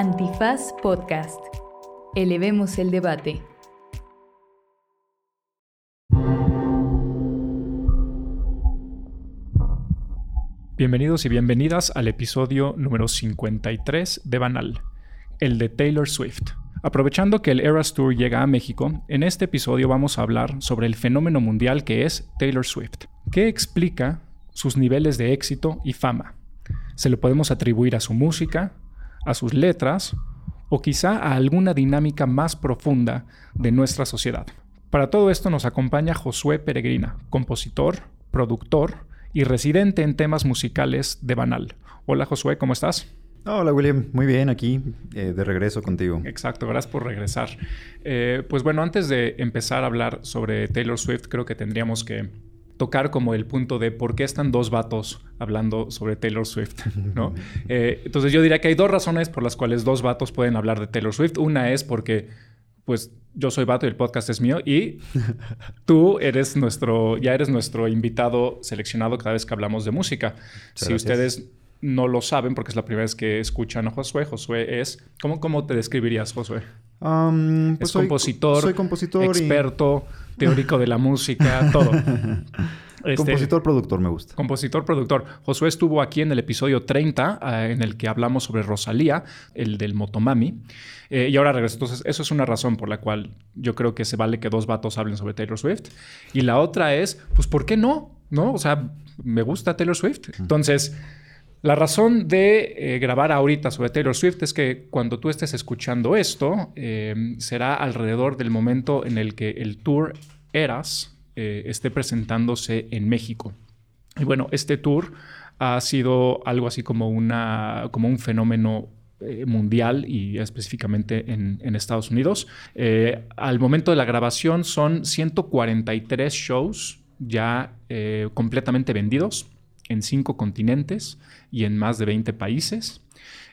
Antifaz Podcast. Elevemos el debate. Bienvenidos y bienvenidas al episodio número 53 de Banal, el de Taylor Swift. Aprovechando que el Eras Tour llega a México, en este episodio vamos a hablar sobre el fenómeno mundial que es Taylor Swift. ¿Qué explica sus niveles de éxito y fama? ¿Se lo podemos atribuir a su música, a sus letras o quizá a alguna dinámica más profunda de nuestra sociedad? Para todo esto nos acompaña Josué Peregrina, compositor, productor y residente en temas musicales de Banal. Hola Josué, ¿cómo estás? Hola William, muy bien aquí, eh, de regreso contigo. Exacto, gracias por regresar. Eh, pues bueno, antes de empezar a hablar sobre Taylor Swift, creo que tendríamos que tocar como el punto de por qué están dos vatos hablando sobre Taylor Swift, ¿no? Eh, entonces yo diría que hay dos razones por las cuales dos vatos pueden hablar de Taylor Swift. Una es porque, pues, yo soy vato y el podcast es mío y tú eres nuestro, ya eres nuestro invitado seleccionado cada vez que hablamos de música. si ustedes no lo saben porque es la primera vez que escuchan a Josué. Josué es... ¿Cómo, cómo te describirías, Josué? Um, pues es compositor, soy compositor experto, teórico de la música, todo. Este, compositor, productor, me gusta. Compositor, productor. Josué estuvo aquí en el episodio 30, eh, en el que hablamos sobre Rosalía, el del Motomami. Eh, y ahora regreso. Entonces, eso es una razón por la cual yo creo que se vale que dos vatos hablen sobre Taylor Swift. Y la otra es, pues, ¿por qué no? ¿No? O sea, me gusta Taylor Swift. Entonces... La razón de eh, grabar ahorita sobre Taylor Swift es que cuando tú estés escuchando esto, eh, será alrededor del momento en el que el tour Eras eh, esté presentándose en México. Y bueno, este tour ha sido algo así como, una, como un fenómeno mundial y específicamente en, en Estados Unidos. al momento de la grabación son 143 shows ya completamente vendidos en cinco continentes y en más de 20 países.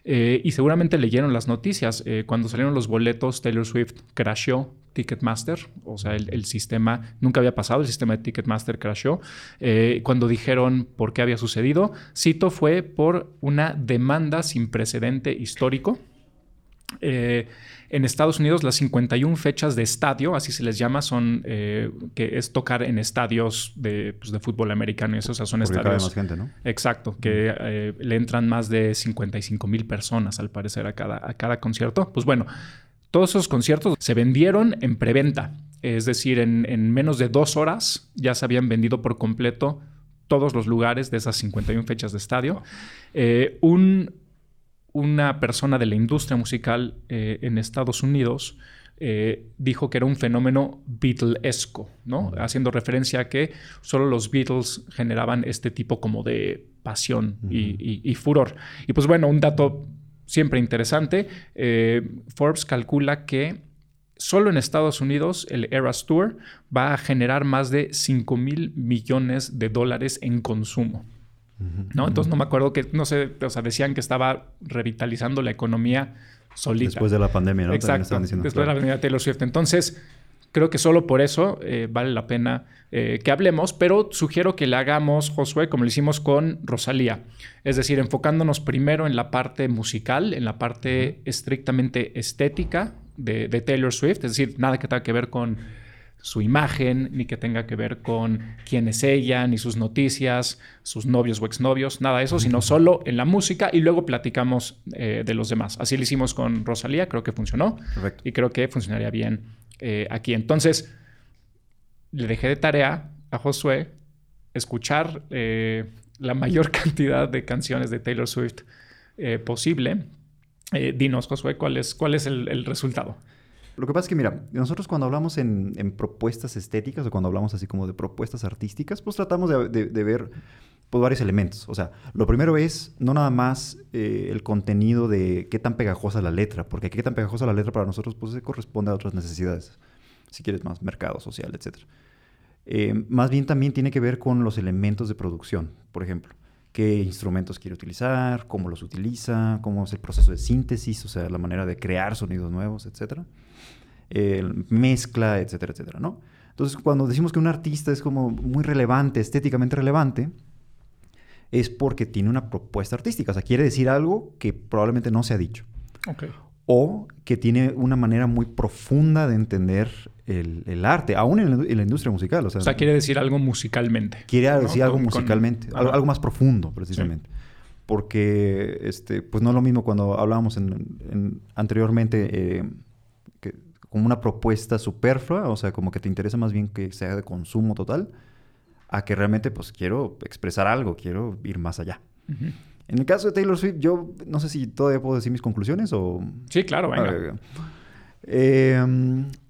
Eh, y seguramente leyeron las noticias. Eh, cuando salieron los boletos, Taylor Swift crashó Ticketmaster, o sea, el, sistema nunca había pasado, el sistema de Ticketmaster crashó. Eh, cuando dijeron por qué había sucedido, cito, fue por una demanda sin precedente histórico en Estados Unidos las 51 fechas de estadio, así se les llama, son eh, que es tocar en estadios de, pues, de fútbol americano y eso, o sea, son Porque estadios. más gente, ¿no? Exacto, que eh, le entran más de 55 mil personas al parecer a cada, a cada concierto. Pues bueno, todos esos conciertos se vendieron en preventa, es decir, en, en menos de dos horas ya se habían vendido por completo todos los lugares de esas 51 fechas de estadio. Eh, un una persona de la industria musical eh, en Estados Unidos eh, dijo que era un fenómeno Beatlesco, ¿no? Haciendo referencia a que solo los Beatles generaban este tipo como de pasión y, furor. Y pues bueno, un dato siempre interesante, eh, Forbes calcula que solo en Estados Unidos el Eras Tour va a generar más de 5 mil millones de dólares en consumo. ¿No? Entonces no me acuerdo que, no sé, o sea, decían que estaba revitalizando la economía solita. Después de la pandemia, ¿no? Exacto. Después de la pandemia de Taylor Swift. Entonces, creo que solo por eso eh, vale la pena eh, que hablemos, pero sugiero que le hagamos, Josué, como lo hicimos con Rosalía. Es decir, enfocándonos primero en la parte musical, en la parte estrictamente estética de, de Taylor Swift, es decir, nada que tenga que ver con su imagen, ni que tenga que ver con quién es ella, ni sus noticias, sus novios o exnovios, nada de eso, sino solo en la música y luego platicamos eh, de los demás. Así lo hicimos con Rosalía, creo que funcionó y creo que funcionaría bien eh, aquí. Entonces, le dejé de tarea a Josué escuchar eh, la mayor cantidad de canciones de Taylor Swift posible. dinos, Josué, ¿cuál es, cuál es el resultado? Lo que pasa es que, mira, nosotros cuando hablamos en, propuestas estéticas o cuando hablamos así como de propuestas artísticas, pues tratamos de, ver pues, varios elementos. O sea, lo primero es no nada más eh, el contenido de qué tan pegajosa la letra, porque qué tan pegajosa la letra para nosotros pues se corresponde a otras necesidades. Si quieres más, mercado social, etc. Eh, más bien también tiene que ver con los elementos de producción, por ejemplo qué instrumentos quiere utilizar, cómo los utiliza, cómo es el proceso de síntesis, o sea, la manera de crear sonidos nuevos, etcétera mezcla, etcétera, etcétera, ¿no? Entonces, cuando decimos que un artista es como muy relevante, estéticamente relevante, es porque tiene una propuesta artística, o sea, quiere decir algo que probablemente no se ha dicho. O que tiene una manera muy profunda de entender el, el arte, aún en, la- en la industria musical. O sea, O sea, quiere decir algo musicalmente. quiere ¿no? decir algo Con- con- musicalmente, algo, más profundo, precisamente. Porque, este, pues no es lo mismo cuando hablábamos en- en- anteriormente eh, como una propuesta superflua, o sea, como que te interesa más bien que sea de consumo total, a que realmente, pues quiero expresar algo, quiero ir más allá. En el caso de Taylor Swift, yo no sé si todavía puedo decir mis conclusiones o... Sí, claro, venga. Eh,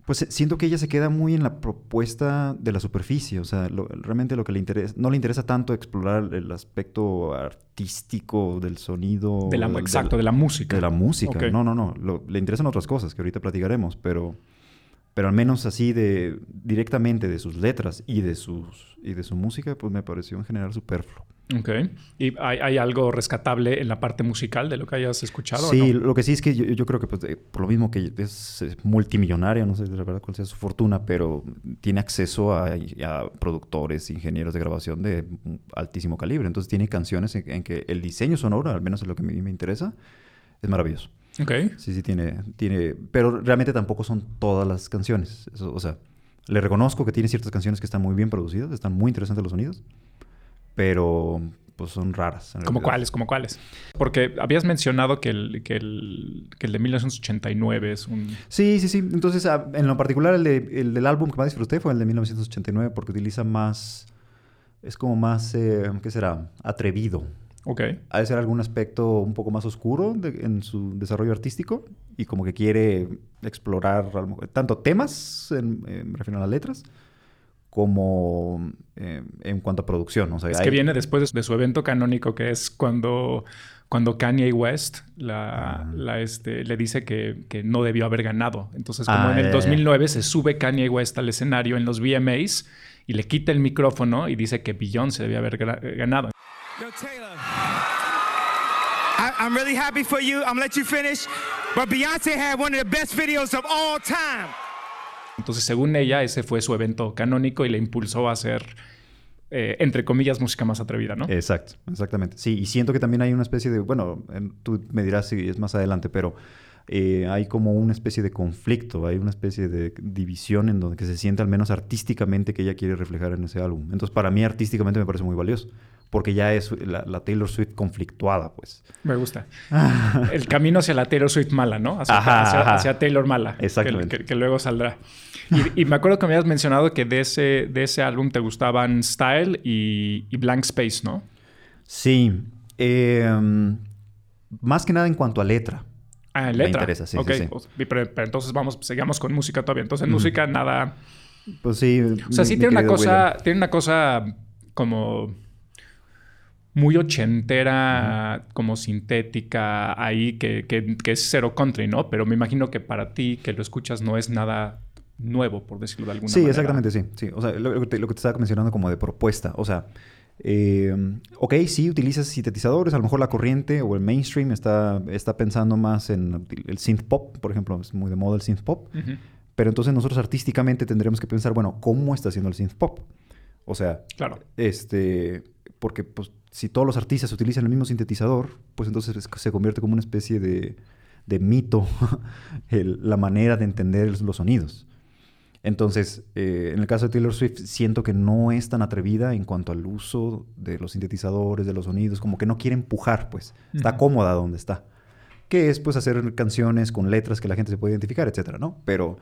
pues eh, siento que ella se queda muy en la propuesta de la superficie, o sea, lo- realmente lo que le interesa, no le interesa tanto explorar el aspecto artístico del sonido. de la, del- exacto, de la música. de la música. No, no, no. Lo- le interesan otras cosas que ahorita platicaremos, pero, pero al menos así de directamente de sus letras y de sus y de su música, pues me pareció en general superfluo. Ok. ¿Y hay, hay algo rescatable en la parte musical de lo que hayas escuchado? o Sí, no? lo que sí es que yo, yo creo que pues, eh, por lo mismo que es, eh, multimillonaria, no sé la verdad cuál sea su fortuna, pero tiene acceso a, a productores, ingenieros de grabación de altísimo calibre. Entonces tiene canciones en, en que el diseño sonoro, al menos es lo que a mí me interesa, es maravilloso. Ok. Sí, sí, tiene, tiene... Pero realmente tampoco son todas las canciones. Eso, o sea, le reconozco que tiene ciertas canciones que están muy bien producidas, están muy interesantes los sonidos, pero pues son raras. en ¿Como cuáles? ¿Como cuáles? Porque habías mencionado que el, que el, que el de 1989 es un... Sí, sí, sí. Entonces, ah, en lo particular, el, de- el del álbum que más disfruté fue el de 1989 porque utiliza más... Es como más, eh, ¿qué será? Atrevido. Ok. Ha de ser algún aspecto un poco más oscuro de- en su desarrollo artístico y como que quiere explorar tanto temas, en- eh, me refiero a las letras, como eh, en cuanto a producción. O sea, Es hay- que viene después de su evento canónico, que es cuando, cuando Kanye West la, la, este, le dice que, que no debió haber ganado. Entonces, como Ah, en el ya, ya, ya. 2009 se sube Kanye West al escenario en los VMAs y le quita el micrófono y dice que Beyoncé debía haber gra- ganado. Yo, Taylor, I, I'm really happy for you. I'm gonna let you finish. But Beyonce had one of the best videos of all time. Entonces, según ella, ese fue su evento canónico y le impulsó a hacer, eh, entre comillas, música más atrevida, ¿no? Exacto, exactamente. Sí, y siento que también hay una especie de, bueno, en- tú me dirás si es más adelante, pero eh, hay como una especie de conflicto, hay una especie de división en donde que se siente al menos artísticamente que ella quiere reflejar en ese álbum. Entonces, para mí artísticamente me parece muy valioso, porque ya es la, la Taylor Swift conflictuada, pues. Me gusta. El camino hacia la Taylor Swift mala, ¿no? Hacia, Ajá, hacia- ajá. hacia Taylor mala. que- Exactamente. Que, que luego saldrá. Y, y me acuerdo que me habías mencionado que de ese, de ese álbum te gustaban Style y, y Blank Space, ¿no? Sí, eh, más que nada en cuanto a letra. Ah, en Me letra. interesa, sí, Ok, sí, sí. o- Pero, pero entonces vamos, sigamos con música todavía. Entonces, en música nada... Pues sí. O sea, sí tiene una cosa... Tiene una cosa como... Muy ochentera, como sintética ahí, que, que- que es cero country, ¿no? Pero me imagino que para ti, que lo escuchas, no es nada nuevo, por decirlo de alguna Sí, manera. exactamente, sí. sí. O sea, lo, lo que te, lo que te estaba mencionando como de propuesta. O sea, eh, ok, sí, utilizas sintetizadores. A lo mejor la corriente o el mainstream está, está pensando más en el synth pop, por ejemplo. Es muy de moda el synth pop. Pero entonces nosotros artísticamente tendremos que pensar, bueno, ¿cómo está haciendo el synth pop? O sea, Claro. este, porque pues, si todos los artistas utilizan el mismo sintetizador, pues entonces es- se convierte como una especie de, de mito el- la manera de entender los sonidos. Entonces, eh, en el caso de Taylor Swift, siento que no es tan atrevida en cuanto al uso de los sintetizadores, de los sonidos, como que no quiere empujar, pues. Está cómoda donde está. Que es, pues, hacer canciones con letras que la gente se puede identificar, etcétera, ¿no? Pero,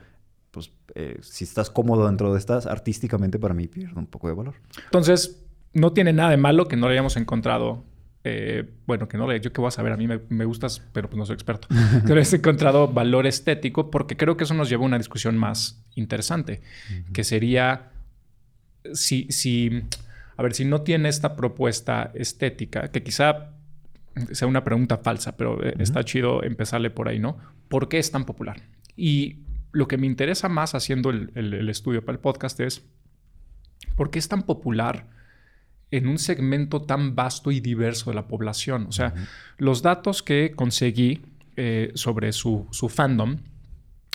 pues, eh, si estás cómodo dentro de estas, artísticamente para mí pierde un poco de valor. Entonces, no tiene nada de malo que no le hayamos encontrado. Eh, bueno, que no le. Yo qué voy a saber, a mí me, me gustas, pero pues no soy experto. no hayas encontrado valor estético, porque creo que eso nos lleva a una discusión más interesante, que sería si, si. A ver, si no tiene esta propuesta estética, que quizá sea una pregunta falsa, pero eh, está chido empezarle por ahí, ¿no? ¿Por qué es tan popular? Y lo que me interesa más haciendo el, el- el estudio para el podcast es ¿por qué es tan popular en un segmento tan vasto y diverso de la población? O sea, los datos que conseguí eh, sobre su, su fandom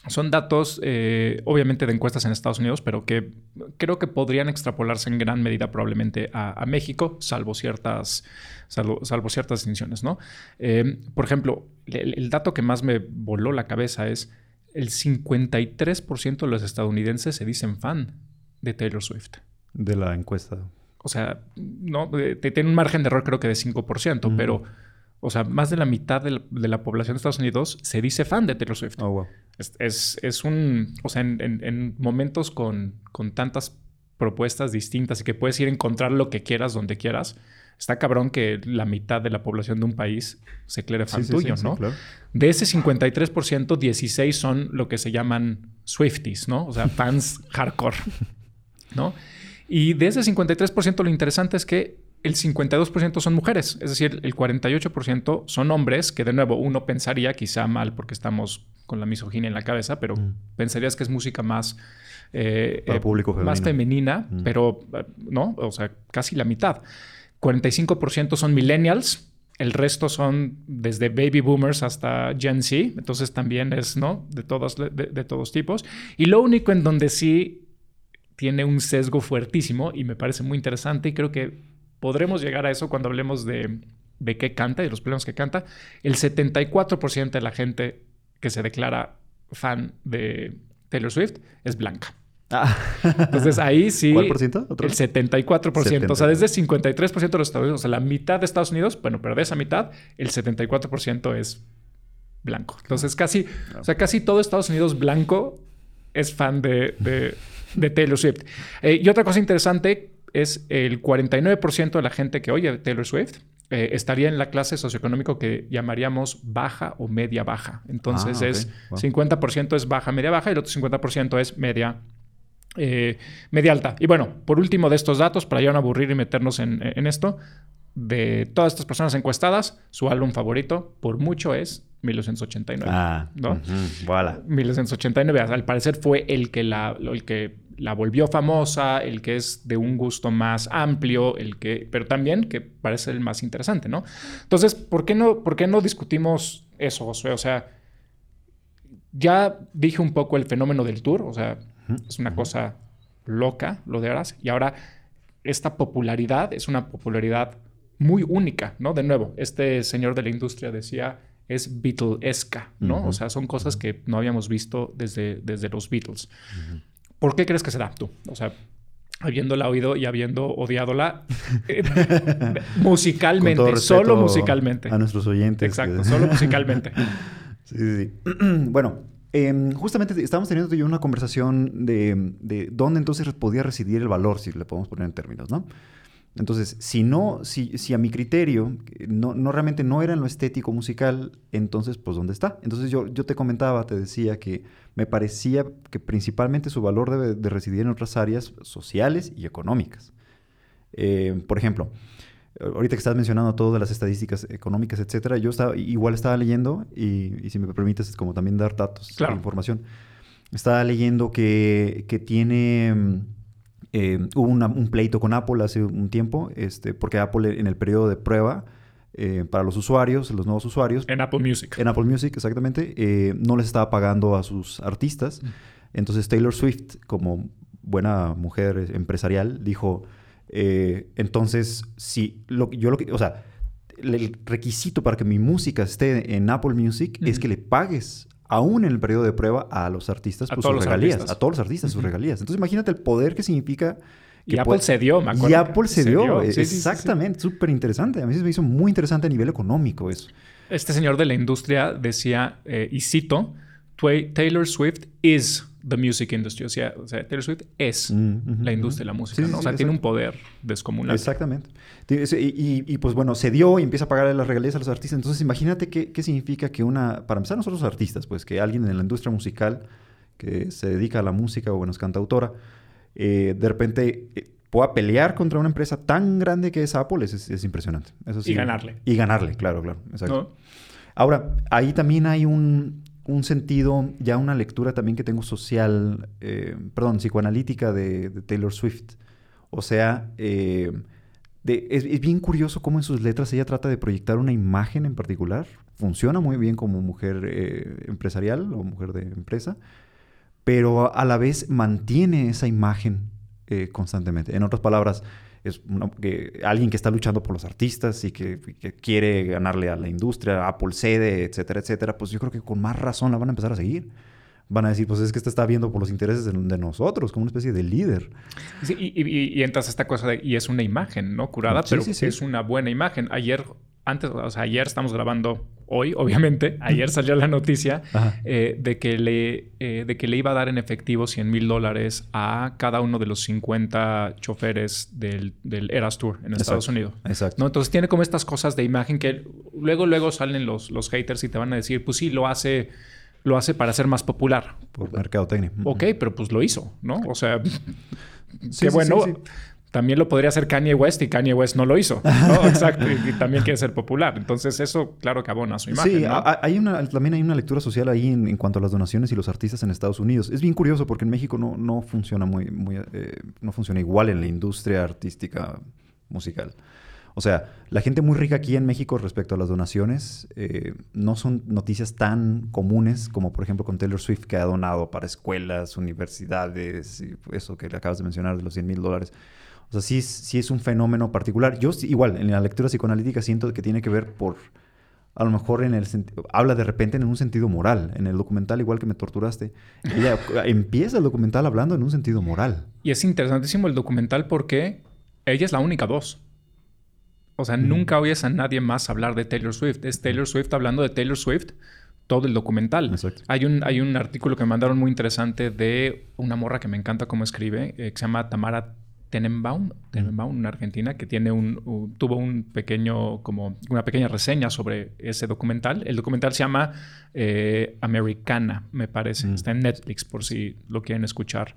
Son datos, eh, obviamente, de encuestas en Estados Unidos, pero que creo que podrían extrapolarse en gran medida probablemente a, México, salvo ciertas, salvo, ciertas distinciones, ¿no? Eh, por ejemplo, el, dato que más me voló la cabeza es el 53% de los estadounidenses se dicen fan de Taylor Swift. De la encuesta. O sea, no, tiene un margen de error creo que de 5%, pero, o sea, más de la mitad de la, población de Estados Unidos se dice fan de Taylor Swift. Oh, wow. Es, un, o sea, en, momentos con, con, tantas propuestas distintas y que puedes ir a encontrar lo que quieras donde quieras, está cabrón que la mitad de la población de un país se declare fan tuyo, ¿no? De ese 53%, 16 son lo que se llaman Swifties, ¿no? O sea, fans hardcore, ¿no? Y de ese 53%, lo interesante es que el 52% son mujeres, es decir, el 48% son hombres, que de nuevo uno pensaría, quizá mal porque estamos con la misoginia en la cabeza, pero mm. pensarías que es música más, eh, eh, público más femenina, mm. pero eh, no, o sea, casi la mitad. 45% son millennials, el resto son desde baby boomers hasta Gen Z, entonces también es, ¿no? De todos, de todos tipos. Y lo único en donde sí tiene un sesgo fuertísimo y me parece muy interesante y creo que podremos llegar a eso cuando hablemos de, de qué canta y de los problemas que canta. El 74% de la gente que se declara fan de Taylor Swift es blanca. Ah. Entonces ahí sí. ¿Cuál por ciento? El 74%. O sea, desde 53% de los Estados Unidos, o sea, la mitad de Estados Unidos, bueno, pero de esa mitad, el 74% es blanco. Entonces casi, o sea, casi todo Estados Unidos blanco es fan de, de, Taylor Swift. Eh, y otra cosa interesante es el 49% de la gente que oye Taylor Swift eh, estaría en la clase socioeconómico que llamaríamos baja o media baja. Entonces ah, es 50% es baja, media baja y el otro 50% es media eh, media alta. Y bueno, por último de estos datos, para ya no aburrir y meternos en, en, esto, de todas estas personas encuestadas, su álbum favorito por mucho es 1989. Ah, ¿no? 1989, al parecer fue el que la, el que la volvió famosa, el que es de un gusto más amplio, el que, pero también que parece el más interesante, ¿no? Entonces, ¿por qué no, por qué no discutimos eso, Josué? O sea, ya dije un poco el fenómeno del tour, o sea, es una cosa loca lo de Aras, y ahora esta popularidad es una popularidad muy única, ¿no? De nuevo, este señor de la industria decía es Beatlesca, ¿no? O sea, son cosas que no habíamos visto desde, desde los Beatles. ¿Por qué crees que será tú? O sea, habiéndola oído y habiendo odiadola eh, musicalmente, solo musicalmente. A nuestros oyentes. Exacto, solo musicalmente. sí, sí, sí. bueno, em, justamente estábamos teniendo yo una conversación de, de, dónde entonces podía residir el valor, si le podemos poner en términos, ¿no? Entonces, si no, si, si a mi criterio no, no, realmente no era en lo estético musical, entonces, pues, ¿dónde está? Entonces yo, yo te comentaba, te decía que me parecía que principalmente su valor debe de residir en otras áreas sociales y económicas. Eh, por ejemplo, ahorita que estás mencionando todo de las estadísticas económicas, etcétera, yo estaba, igual estaba leyendo, y, si me permites, como también dar datos, información. Estaba leyendo que, que tiene eh, hubo un pleito con Apple hace un tiempo, este, porque Apple en el periodo de prueba eh, para los usuarios, los nuevos usuarios. En Apple Music. En Apple Music, exactamente. Eh, no les estaba pagando a sus artistas. Mm. Entonces Taylor Swift, como buena mujer empresarial, dijo, entonces, si lo, yo lo que, o sea, el requisito para que mi música esté en Apple Music es que le pagues aún en el periodo de prueba, a los artistas pues, sus regalías. A todos los artistas sus regalías. Entonces imagínate el poder que significa... y Apple se dio, me acuerdo. Y Apple se, dio, exactamente, súper interesante. A mí se me hizo muy interesante a nivel económico eso. Este señor de la industria decía, eh, y cito, Taylor Swift is the music industry. O sea, Taylor Swift es mm, la industria de la música. o sea, tiene un poder descomunal. Exactamente. Y, pues bueno, se dio y empieza a pagar las regalías a los artistas. Entonces, imagínate qué, qué significa que una, para empezar nosotros artistas, pues que alguien en la industria musical que se dedica a la música o bueno, es cantautora, eh, de repente eh, pueda pelear contra una empresa tan grande que es Apple, es, es, impresionante. Eso sí. Y ganarle. Y ganarle, claro, claro. Exacto. Ahora, ahí también hay un, un sentido, ya una lectura también que tengo social, eh, perdón, psicoanalítica de, Taylor Swift. O sea, eh, es, bien curioso cómo en sus letras ella trata de proyectar una imagen en particular funciona muy bien como mujer eh, empresarial o mujer de empresa, pero a la vez mantiene esa imagen constantemente. En otras palabras, es que alguien que está luchando por los artistas y que, quiere ganarle a la industria, Apple cede, etcétera, etcétera, pues yo creo que con más razón la van a empezar a seguir. Van a decir, pues es que esta está viendo por los intereses de, nosotros, como una especie de líder. Sí, y, entras a esta cosa de, y es una imagen, ¿no? Curada, pero es una buena imagen. Ayer antes, o sea, ayer estamos grabando hoy, obviamente, ayer salió la noticia eh, de, que le, eh, de que le iba a dar en efectivo 100 mil dólares a cada uno de los 50 choferes del, del Eras Tour en Estados Unidos. Exacto. ¿no? Entonces tiene como estas cosas de imagen que luego, luego salen los, los haters y te van a decir, pues sí, lo hace lo hace para ser más popular. Por mercadotecnia. Ok, pero pues lo hizo, ¿no? O sea, qué bueno. También lo podría hacer Kanye West y Kanye West no lo hizo. ¿no? Exacto. Y, también quiere ser popular. Entonces, eso, claro que abona su imagen. Sí, hay una, también hay una lectura social ahí en, cuanto a las donaciones y los artistas en Estados Unidos. Es bien curioso porque en México no, no funciona muy, muy eh, no funciona igual en la industria artística musical. O sea, la gente muy rica aquí en México respecto a las donaciones eh, no son noticias tan comunes como por ejemplo con Taylor Swift que ha donado para escuelas, universidades, y eso que le acabas de mencionar de los 100 mil dólares. O sea, sí, sí es un fenómeno particular. Yo igual, en la lectura psicoanalítica siento que tiene que ver por, a lo mejor en el habla de repente en un sentido moral. En el documental, igual que me torturaste, ella empieza el documental hablando en un sentido moral. Y es interesantísimo el documental porque ella es la única voz. O sea, nunca oyes a nadie más hablar de Taylor Swift. Es Taylor Swift hablando de Taylor Swift todo el documental. Hay un, hay un artículo que me mandaron muy interesante de una morra que me encanta cómo escribe, eh, que se llama Tamara Tenenbaum, Tenenbaum, una argentina que tiene un, tuvo un pequeño, como una pequeña reseña sobre ese documental. El documental se llama eh, Americana, me parece. Mm. Está en Netflix por si lo quieren escuchar,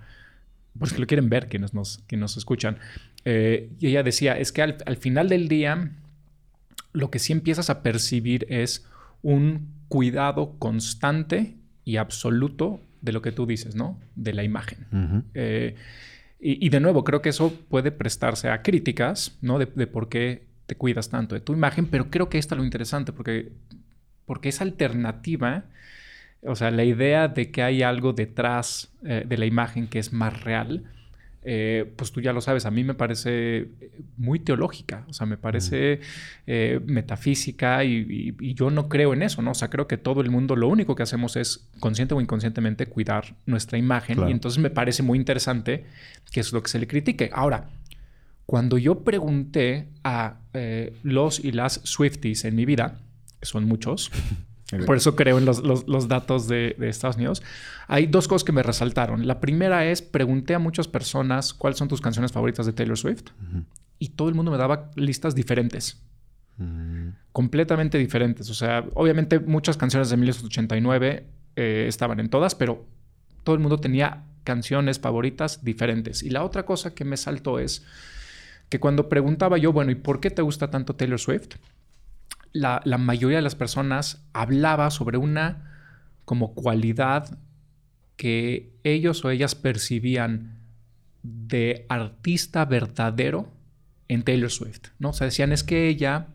por si lo quieren ver quienes nos, nos escuchan. Eh, y ella decía, es que al, al final del día, lo que sí empiezas a percibir es un cuidado constante y absoluto de lo que tú dices, ¿no? De la imagen. Y, de nuevo, creo que eso puede prestarse a críticas, ¿no? De, por qué te cuidas tanto de tu imagen, pero creo que esto es lo interesante, porque, porque esa alternativa, o sea, la idea de que hay algo detrás eh, de la imagen que es más real, eh, pues tú ya lo sabes, a mí me parece muy teológica, o sea, me parece eh, metafísica y, yo no creo en eso, ¿no? O sea, creo que todo el mundo lo único que hacemos es consciente o inconscientemente cuidar nuestra imagen y entonces me parece muy interesante que es lo que se le critique. Ahora, cuando yo pregunté a eh, los y las Swifties en mi vida, que son muchos, Por eso creo en los, datos de, Estados Unidos. Hay dos cosas que me resaltaron. La primera es, pregunté a muchas personas cuáles son tus canciones favoritas de Taylor Swift y todo el mundo me daba listas diferentes. Mm. Completamente diferentes. O sea, obviamente muchas canciones de 1989 eh, estaban en todas, pero todo el mundo tenía canciones favoritas diferentes. Y la otra cosa que me saltó es que cuando preguntaba yo, bueno, ¿y por qué te gusta tanto Taylor Swift? La, mayoría de las personas hablaba sobre una como cualidad que ellos o ellas percibían de artista verdadero en Taylor Swift, ¿no? O sea, decían es que ella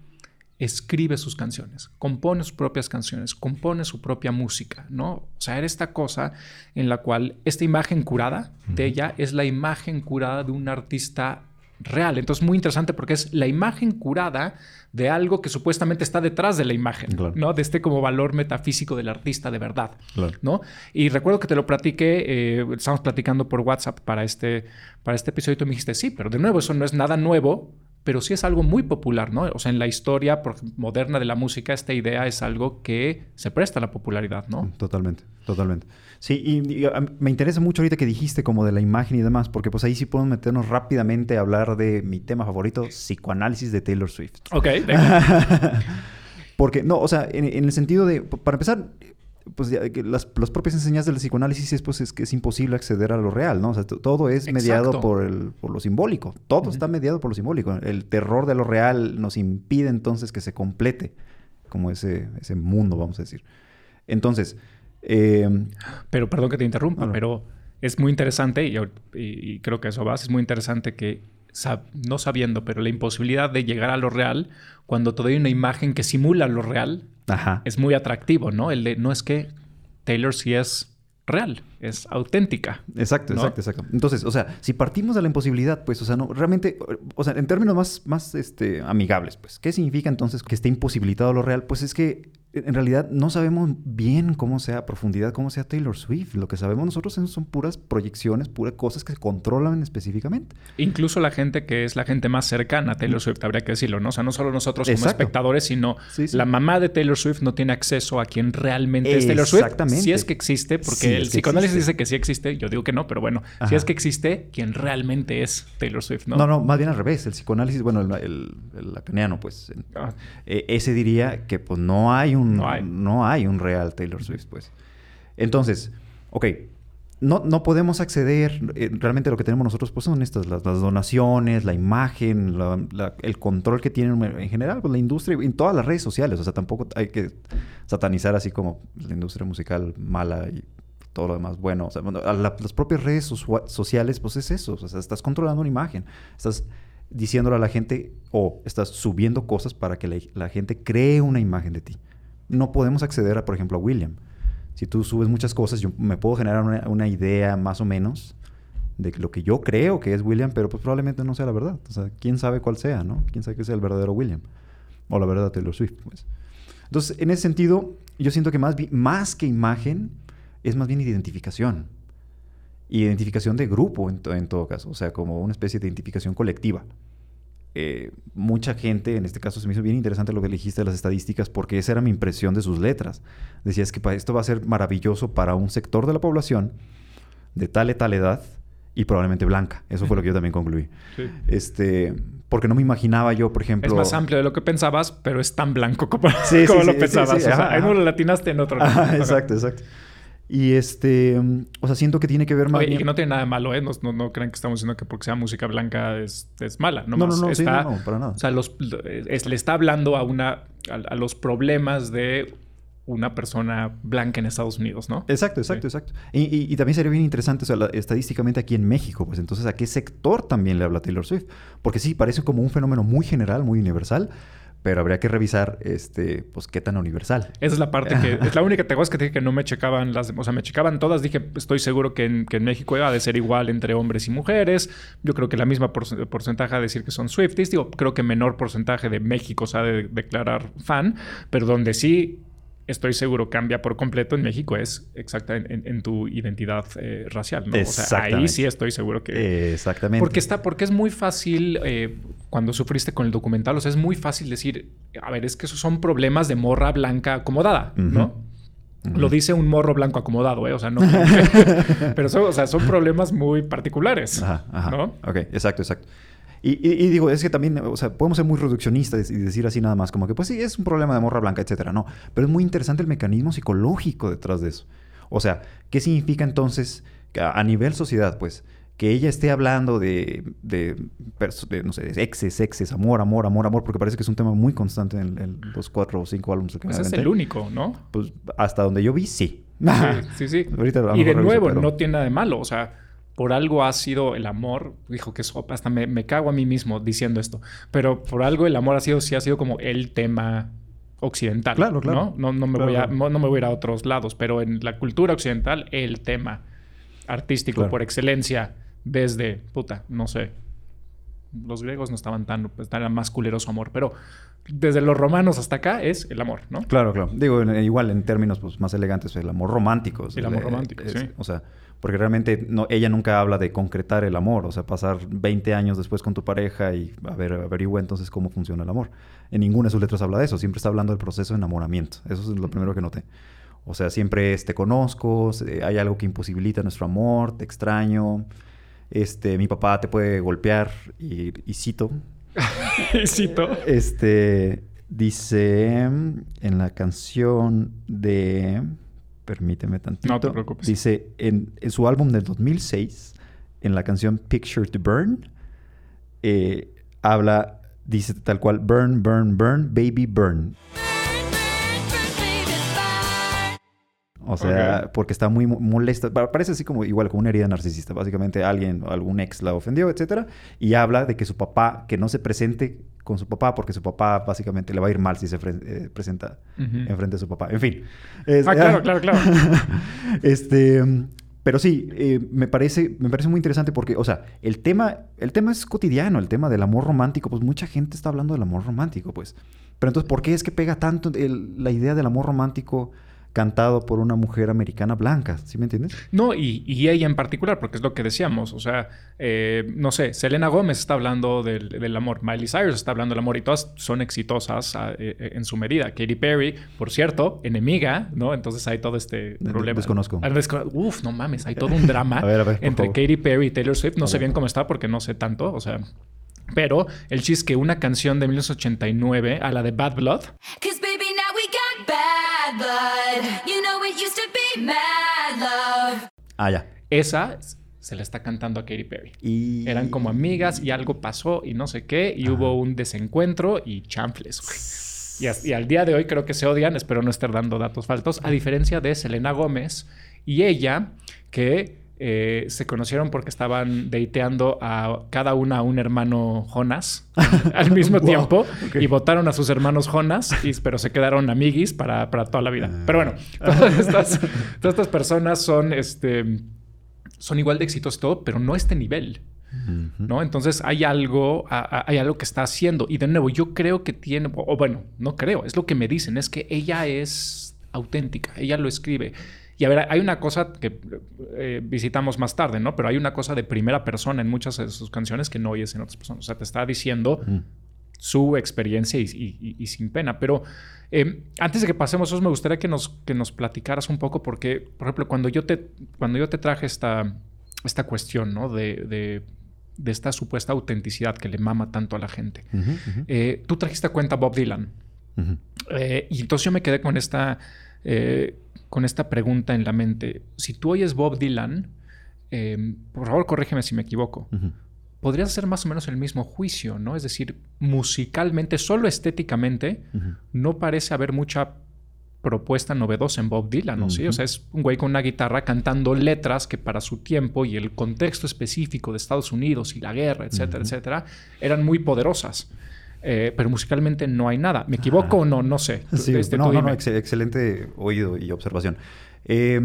escribe sus canciones, compone sus propias canciones, compone su propia música, ¿no? O sea, era esta cosa en la cual esta imagen curada de ella es la imagen curada de un artista real. Entonces, muy interesante porque es la imagen curada de algo que supuestamente está detrás de la imagen, ¿no? De este como valor metafísico del artista de verdad, ¿no? Y recuerdo que te lo platiqué, eh, estábamos platicando por WhatsApp para este, para este episodio y tú me dijiste, sí, pero de nuevo, eso no es nada nuevo, pero sí es algo muy popular, ¿no? O sea, en la historia moderna de la música, esta idea es algo que se presta a la popularidad, ¿no? Totalmente, totalmente. Sí, y, me interesa mucho ahorita que dijiste como de la imagen y demás, porque pues ahí sí podemos meternos rápidamente a hablar de mi tema favorito, psicoanálisis de Taylor Swift. Ok. porque, no, o sea, en, el sentido de, para empezar, pues las, propias enseñanzas del psicoanálisis es, pues, es que es imposible acceder a lo real, ¿no? O sea, todo es mediado por, el, por lo simbólico. Todo está mediado por lo simbólico. El terror de lo real nos impide entonces que se complete como ese, ese mundo, vamos a decir. Entonces... Eh, pero perdón que te interrumpa, pero es muy interesante, y, creo que eso va, es muy interesante que no sabiendo, pero la imposibilidad de llegar a lo real, cuando todavía hay una imagen que simula lo real, Ajá. es muy atractivo, ¿no? El de, no es que Taylor sí es real, es auténtica. Exacto, ¿no? exacto, exacto. Entonces, o sea, si partimos de la imposibilidad, pues, o sea, no, realmente, o sea, en términos más, más este, amigables, pues, ¿qué significa entonces que esté imposibilitado lo real? Pues es que en realidad no sabemos bien cómo sea a profundidad, cómo sea Taylor Swift. Lo que sabemos nosotros son- puras proyecciones, puras cosas que se controlan específicamente. Incluso la gente que es la gente más cercana a Taylor Swift, habría que decirlo, ¿no? O sea, no solo nosotros como Exacto. espectadores, sino Sí, sí. la mamá de Taylor Swift no tiene acceso a quien realmente es Taylor Swift. Exactamente. Si es que existe, porque Sí, el psicoanálisis existe. dice que sí existe, yo digo que no, pero bueno, si es que existe, quien realmente es Taylor Swift, ¿no? No, no, más bien al revés. El psicoanálisis, bueno, el, el, el lacaniano, pues, Ah, eh, ese diría que pues no hay un No hay. no hay un real Taylor Swift, pues. Entonces, ok, no, no podemos acceder, eh, realmente lo que tenemos nosotros pues son estas, las, las donaciones, la imagen, la- la- el control que tienen en general, pues la industria, en todas las redes sociales, o sea, tampoco hay que satanizar así como la industria musical mala y todo lo demás bueno, o sea, bueno, a la- las propias redes sociales, pues es eso, o sea, estás controlando una imagen, estás diciéndole a la gente o estás subiendo cosas para que la gente cree una imagen de ti. No podemos acceder, a, por ejemplo, a William. Si tú subes muchas cosas, yo me puedo generar una, idea más o menos de lo que yo creo que es William, pero pues probablemente no sea la verdad. O sea, quién sabe cuál sea, ¿no? Quién sabe que sea el verdadero William. O la verdad Taylor Swift, pues. Entonces, en ese sentido, yo siento que más, más que imagen, es más bien identificación. Identificación de grupo, en, to- en todo caso. O sea, como una especie de identificación colectiva. Eh, mucha gente, en este caso se me hizo bien interesante lo que dijiste de las estadísticas, porque esa era mi impresión de sus letras. Decías que esto va a ser maravilloso para un sector de la población de tal y tal edad y probablemente blanca. Eso fue lo que yo también concluí. sí. Este, porque no me imaginaba yo, por ejemplo... Es más amplio de lo que pensabas, pero es tan blanco como, Sí, como sí, lo pensabas. o sea, ajá, ahí no ajá. lo latinaste en otro. Ajá. exacto, exacto. Y este, mm, o sea, siento que tiene que ver más Oye, y que no tiene nada de malo, ¿eh? No, no, no crean que estamos diciendo que porque sea música blanca es, es mala. No, no, más no, sí, está, no, no, para nada. O sea, los, es- le está hablando a, una, a, a los problemas de una persona blanca en Estados Unidos, ¿no? Exacto, exacto, Sí. exacto. Y, y- y también sería bien interesante, o sea, la- estadísticamente aquí en México, pues entonces, ¿a qué sector también le habla Taylor Swift? Porque sí, parece como un fenómeno muy general, muy universal, pero habría que revisar, este, pues, qué tan universal. Esa es la parte que... es la única te acuerdas que te dije que no me checaban las... O sea, me checaban todas. Dije, estoy seguro que en, que en México iba a de ser igual entre hombres y mujeres. Yo creo que la misma por- porcentaje a decir que son Swifties. Digo, creo que menor porcentaje de México se ha de declarar fan. Pero donde sí estoy seguro cambia por completo en México es exacta en, en- en tu identidad eh, racial, ¿no? O sea, ahí sí estoy seguro que... Exactamente. Porque está, porque es muy fácil eh, cuando sufriste con el documental, o sea, es muy fácil decir, a ver, es que esos son problemas de morra blanca acomodada, ¿no? Lo dice un morro blanco acomodado, ¿eh? O sea, no. pero son, o sea, son problemas muy particulares, Ajá, ajá. ¿no? Ok, exacto, exacto. Y, y- y digo, es que también, o sea, podemos ser muy reduccionistas y decir así nada más, como que pues sí, es un problema de morra blanca, etcétera. No, pero es muy interesante el mecanismo psicológico detrás de eso. O sea, ¿qué significa entonces que a, a nivel sociedad, pues, que ella esté hablando de, de, no sé, de exes, exes, amor, amor, amor, amor, porque parece que es un tema muy constante en, en los cuatro o cinco álbumes que me Ese es el único, ¿no? Pues hasta donde yo vi, sí. Sí, sí, sí. Ahorita y de reviso, nuevo, pero- no tiene nada de malo. O sea, por algo ha sido el amor. Dijo que eso, hasta me, me cago a mí mismo diciendo esto. Pero por algo el amor ha sido, sí ha sido como el tema occidental. Claro, claro. ¿no? No, no me Claro, voy a, claro. no, no me voy a ir a otros lados. Pero en la cultura occidental, el tema artístico Claro. por excelencia, desde, puta, no sé. Los griegos no estaban tan, pues, tan más culeros su amor, pero desde los romanos hasta acá es el amor, ¿no? Claro, claro. Digo, igual en términos pues, más elegantes, el amor romántico. El amor romántico, sí. O sea, porque realmente no, ella nunca habla de concretar el amor, o sea, pasar 20 años después con tu pareja y a ver, averigua entonces cómo funciona el amor. En ninguna de sus letras habla de eso, siempre está hablando del proceso de enamoramiento. Eso es lo primero que noté. O sea, siempre es te conozco, hay algo que imposibilita nuestro amor, te extraño. Este, mi papá te puede golpear y, y cito, Y cito. este dice en la canción de. Permíteme tantito. No te preocupes. Dice en, en su álbum del 2006, en la canción Picture to Burn, eh, habla, dice tal cual: Burn, burn, burn, baby, burn. O sea, porque está muy mo- molesta. Pa- Parece así como igual como una herida narcisista. Básicamente alguien, algún ex la ofendió, etcétera. Y habla de que su papá, que no se presente con su papá porque su papá básicamente le va a ir mal si se eh, presenta Ujú. enfrente de su papá. En fin. Es- Ah, claro, claro, claro. este, pero sí, eh, me parece, me parece muy interesante porque, o sea, el tema, el tema es cotidiano, el tema del amor romántico, pues mucha gente está hablando del amor romántico, pues. Pero entonces, ¿por qué es que pega tanto el- la idea del amor romántico cantado por una mujer americana blanca? ¿Sí me entiendes? No, y, y ella en particular, porque es lo que decíamos. O sea, eh, no sé, Selena Gómez está hablando del, del amor, Miley Cyrus está hablando del amor y todas son exitosas ah, eh, eh, en su medida. Katy Perry, por cierto, enemiga, ¿no? Entonces hay todo este problema. desconozco. Ah, Uf, no mames, hay todo un drama A ver, a ver, por entre favor. Katy Perry y Taylor Swift. No A sé ver. bien cómo está porque no sé tanto, o sea. Pero el chiste es que una canción de 1989, a la de Bad Blood, Cause bad blood. You know it used to be mad love. Ah, ya. esa se la está cantando a Katy Perry. Y... Eran como amigas y algo pasó y no sé qué, y hubo un desencuentro y chanfles. güey. Y, y al día de hoy creo que se odian, espero no estar dando datos faltos, a diferencia de Selena Gómez y ella, que eh, se conocieron porque estaban dateando a cada una a un hermano Jonas al mismo Wow, tiempo y votaron a sus hermanos Jonas, y- pero se quedaron amiguis para, para toda la vida. Ah. Pero bueno, todas estas, todas estas personas son, este, son igual de exitosas todo, pero no a este nivel. ¿no? Entonces hay algo, a- a- hay algo que está haciendo. Y de nuevo, yo creo que tiene, o o bueno, no creo, es lo que me dicen, es que ella es auténtica, ella lo escribe. Y a ver, hay una cosa que eh, visitamos más tarde, ¿no? Pero hay una cosa de primera persona en muchas de sus canciones que no oyes en otras personas. O sea, te está diciendo Mm. su experiencia y, y- y- y sin pena. Pero eh, antes de que pasemos eso, me gustaría que nos, que nos platicaras un poco, porque, por ejemplo, cuando yo te, cuando yo te traje esta, esta cuestión, ¿no? De, de- de esta supuesta autenticidad que le mama tanto a la gente. Eh, tú trajiste a cuenta Bob Dylan. Eh, y entonces yo me quedé con esta, eh, con esta pregunta en la mente. Si tú oyes Bob Dylan, eh, por favor corrígeme si me equivoco, podrías hacer más o menos el mismo juicio, ¿no? Es decir, musicalmente, solo estéticamente, no parece haber mucha propuesta novedosa en Bob Dylan, ¿no? Sí, o sea, es un güey con una guitarra cantando letras que para su tiempo y el contexto específico de Estados Unidos y la guerra, etcétera, etcétera, eran muy poderosas. Eh, pero musicalmente no hay nada. ¿Me equivoco o no? No sé. Sí, este, no, no, no, dime. ex- excelente oído y observación. Eh,